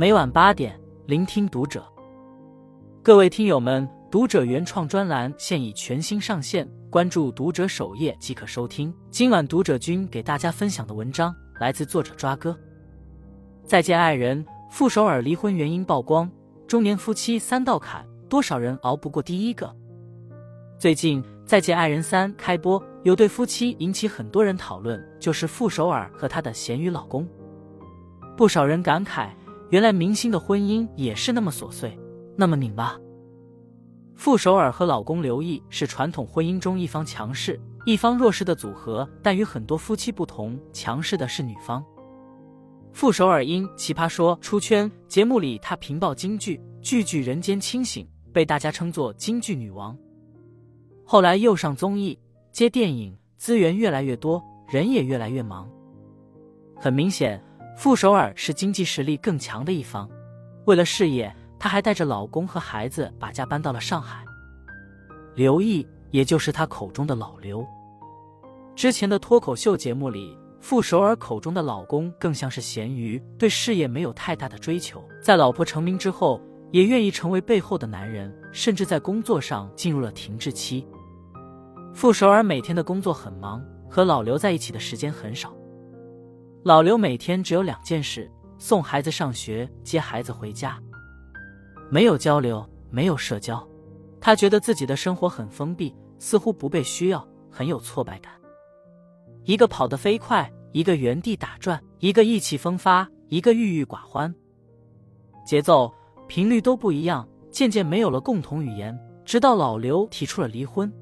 每晚八点，聆听读者。各位听友们，读者原创专栏现已全新上线，关注读者首页即可收听。今晚读者君给大家分享的文章来自作者抓哥。再见爱人，傅首尔离婚原因曝光，中年夫妻三道坎，多少人熬不过第一个？最近《再见爱人三》开播，有对夫妻引起很多人讨论，就是傅首尔和她的咸鱼老公。不少人感慨，原来明星的婚姻也是那么琐碎，那么拧巴。傅首尔和老公刘毅是传统婚姻中一方强势、一方弱势的组合，但与很多夫妻不同，强势的是女方。傅首尔因《奇葩说》出圈，节目里她频爆金句，句句人间清醒，被大家称作京剧女王。后来又上综艺、接电影，资源越来越多，人也越来越忙。很明显，傅首尔是经济实力更强的一方。为了事业，她还带着老公和孩子把家搬到了上海。刘毅，也就是她口中的老刘。之前的脱口秀节目里，傅首尔口中的老公更像是咸鱼，对事业没有太大的追求。在老婆成名之后，也愿意成为背后的男人，甚至在工作上进入了停滞期。傅首尔每天的工作很忙，和老刘在一起的时间很少。老刘每天只有两件事：送孩子上学、接孩子回家，没有交流，没有社交。他觉得自己的生活很封闭，似乎不被需要，很有挫败感。一个跑得飞快，一个原地打转，一个意气风发，一个郁郁寡欢，节奏频率都不一样，渐渐没有了共同语言。直到老刘提出了离婚。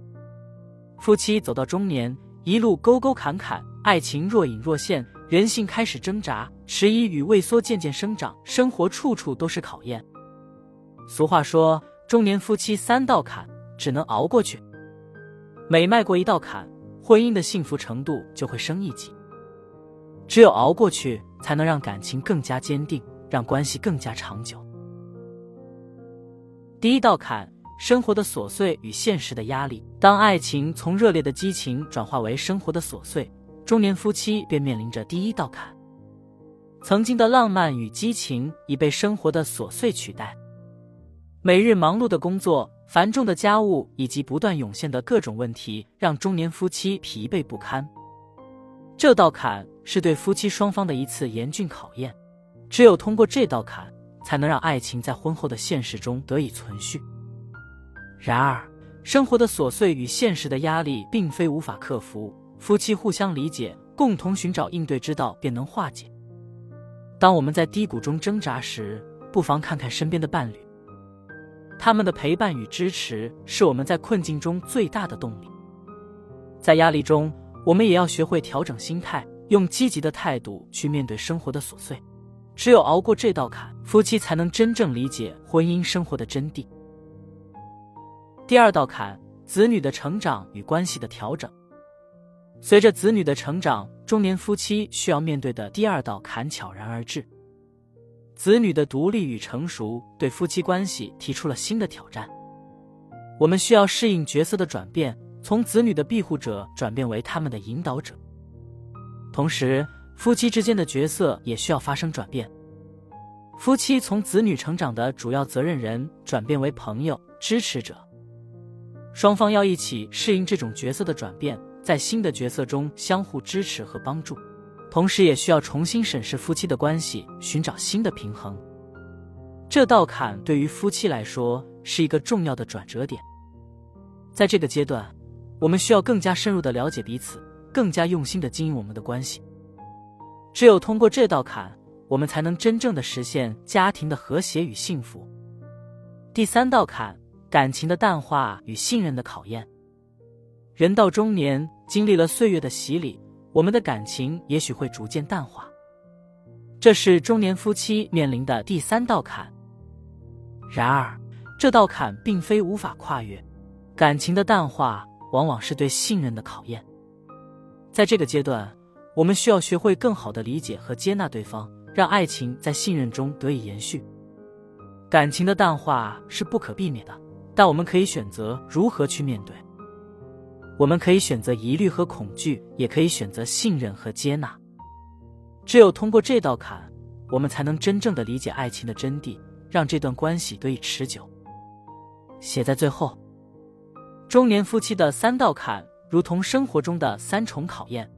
夫妻走到中年，一路沟沟坎坎，爱情若隐若现，人性开始挣扎，迟疑与畏缩渐渐生长，生活处处都是考验。俗话说，中年夫妻三道坎，只能熬过去。每迈过一道坎，婚姻的幸福程度就会升一级。只有熬过去，才能让感情更加坚定，让关系更加长久。第一道坎。生活的琐碎与现实的压力，当爱情从热烈的激情转化为生活的琐碎，中年夫妻便面临着第一道坎。曾经的浪漫与激情已被生活的琐碎取代，每日忙碌的工作、繁重的家务以及不断涌现的各种问题，让中年夫妻疲惫不堪。这道坎是对夫妻双方的一次严峻考验，只有通过这道坎，才能让爱情在婚后的现实中得以存续。然而，生活的琐碎与现实的压力并非无法克服，夫妻互相理解，共同寻找应对之道，便能化解。当我们在低谷中挣扎时，不妨看看身边的伴侣，他们的陪伴与支持是我们在困境中最大的动力。在压力中，我们也要学会调整心态，用积极的态度去面对生活的琐碎。只有熬过这道坎，夫妻才能真正理解婚姻生活的真谛。第二道坎，子女的成长与关系的调整。随着子女的成长，中年夫妻需要面对的第二道坎悄然而至。子女的独立与成熟，对夫妻关系提出了新的挑战。我们需要适应角色的转变，从子女的庇护者转变为他们的引导者。同时，夫妻之间的角色也需要发生转变。夫妻从子女成长的主要责任人，转变为朋友、支持者。双方要一起适应这种角色的转变，在新的角色中相互支持和帮助，同时也需要重新审视夫妻的关系，寻找新的平衡。这道坎对于夫妻来说是一个重要的转折点。在这个阶段，我们需要更加深入的了解彼此，更加用心的经营我们的关系。只有通过这道坎，我们才能真正的实现家庭的和谐与幸福。第三道坎。感情的淡化与信任的考验。人到中年，经历了岁月的洗礼，我们的感情也许会逐渐淡化。这是中年夫妻面临的第三道坎。然而，这道坎并非无法跨越。感情的淡化往往是对信任的考验。在这个阶段，我们需要学会更好的理解和接纳对方，让爱情在信任中得以延续。感情的淡化是不可避免的。但我们可以选择如何去面对。我们可以选择疑虑和恐惧，也可以选择信任和接纳。只有通过这道坎，我们才能真正的理解爱情的真谛，让这段关系得以持久。写在最后，中年夫妻的三道坎，如同生活中的三重考验。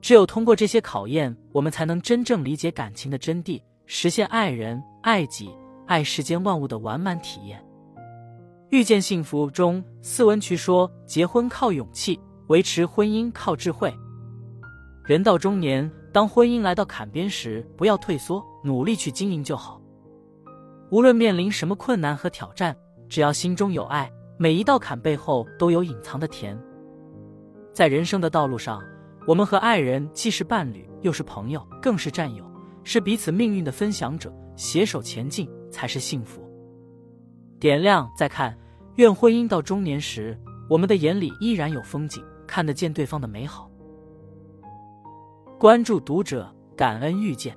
只有通过这些考验，我们才能真正理解感情的真谛，实现爱人、爱己、爱世间万物的完满体验。遇见幸福中，斯文渠说：“结婚靠勇气，维持婚姻靠智慧。人到中年，当婚姻来到坎边时，不要退缩，努力去经营就好。无论面临什么困难和挑战，只要心中有爱，每一道坎背后都有隐藏的甜。在人生的道路上。”我们和爱人既是伴侣，又是朋友，更是战友，是彼此命运的分享者，携手前进才是幸福。点亮再看，愿婚姻到中年时，我们的眼里依然有风景，看得见对方的美好。关注读者，感恩遇见。